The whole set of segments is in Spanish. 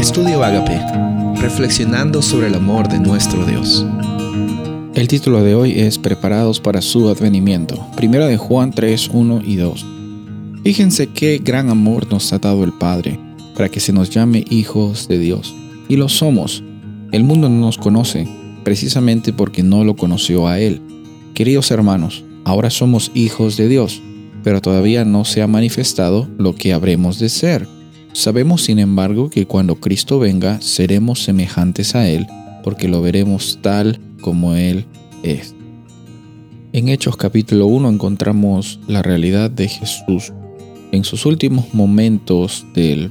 Estudio Agape, reflexionando sobre el amor de nuestro Dios. El título de hoy es Preparados para su advenimiento. Primera de Juan 3, 1 y 2. Fíjense qué gran amor nos ha dado el Padre, para que se nos llame hijos de Dios. Y lo somos. El mundo no nos conoce, precisamente porque no lo conoció a Él. Queridos hermanos, ahora somos hijos de Dios, pero todavía no se ha manifestado lo que habremos de ser Sabemos, sin embargo, que cuando Cristo venga seremos semejantes a Él, porque lo veremos tal como Él es. En Hechos capítulo 1 encontramos la realidad de Jesús en sus últimos momentos de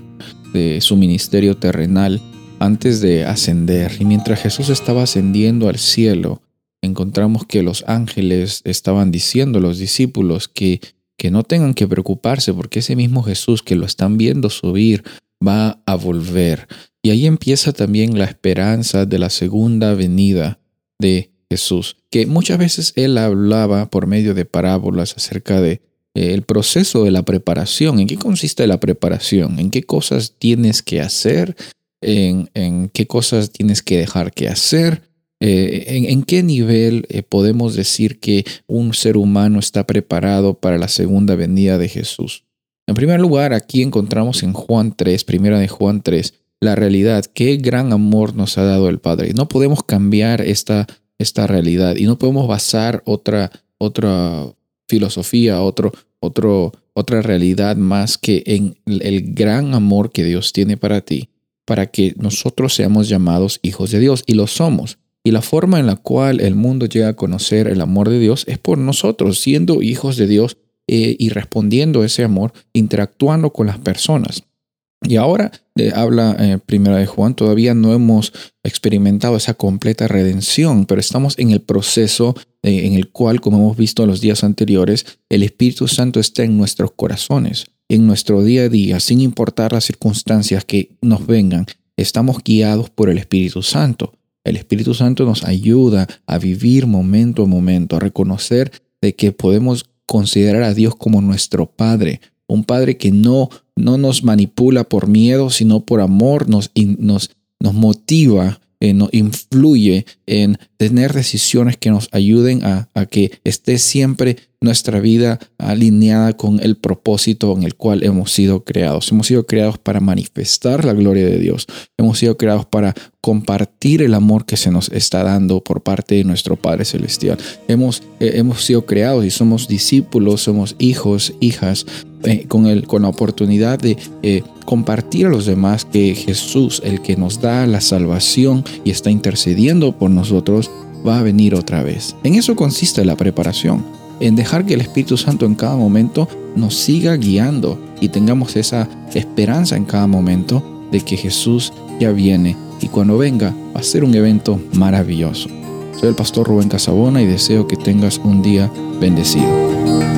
su ministerio terrenal antes de ascender. Y mientras Jesús estaba ascendiendo al cielo, encontramos que los ángeles estaban diciendo a los discípulos que que no tengan que preocuparse porque ese mismo Jesús que lo están viendo subir va a volver. Y ahí empieza también la esperanza de la segunda venida de Jesús, que muchas veces él hablaba por medio de parábolas acerca de eh, el proceso de la preparación. ¿En qué consiste la preparación? ¿En qué cosas tienes que hacer? ¿En, en qué cosas tienes que dejar que hacer? Eh, ¿en, qué nivel eh, podemos decir que un ser humano está preparado para la segunda venida de Jesús? En primer lugar, aquí encontramos en Juan 3, primera de Juan 3, la realidad, qué gran amor nos ha dado el Padre. No podemos cambiar esta, esta realidad y no podemos basar otra, otra filosofía, otro, otro, otra realidad más que en el gran amor que Dios tiene para ti, para que nosotros seamos llamados hijos de Dios y lo somos. Y la forma en la cual el mundo llega a conocer el amor de Dios es por nosotros, siendo hijos de Dios eh, y respondiendo a ese amor, interactuando con las personas. Y ahora eh, habla eh, primera de Juan, todavía no hemos experimentado esa completa redención, pero estamos en el proceso en el cual, como hemos visto en los días anteriores, el Espíritu Santo está en nuestros corazones, en nuestro día a día, sin importar las circunstancias que nos vengan. Estamos guiados por el Espíritu Santo. El Espíritu Santo nos ayuda a vivir momento a momento, a reconocer de que podemos considerar a Dios como nuestro Padre, un Padre que no, no nos manipula por miedo, sino por amor, nos, nos, nos motiva eh, influye en tener decisiones que nos ayuden a, a, que esté siempre nuestra vida alineada con el propósito en el cual hemos sido creados. Hemos sido creados para manifestar la gloria de Dios. Hemos sido creados para compartir el amor que se nos está dando por parte de nuestro Padre Celestial. Hemos, eh, hemos sido creados y somos discípulos, somos hijos, hijas, eh, con, el, con la oportunidad de compartir a los demás que Jesús, el que nos da la salvación y está intercediendo por nosotros, va a venir otra vez. En eso consiste la preparación, en dejar que el Espíritu Santo en cada momento nos siga guiando y tengamos esa esperanza en cada momento de que Jesús ya viene y cuando venga va a ser un evento maravilloso. Soy el pastor Rubén Casabona y deseo que tengas un día bendecido.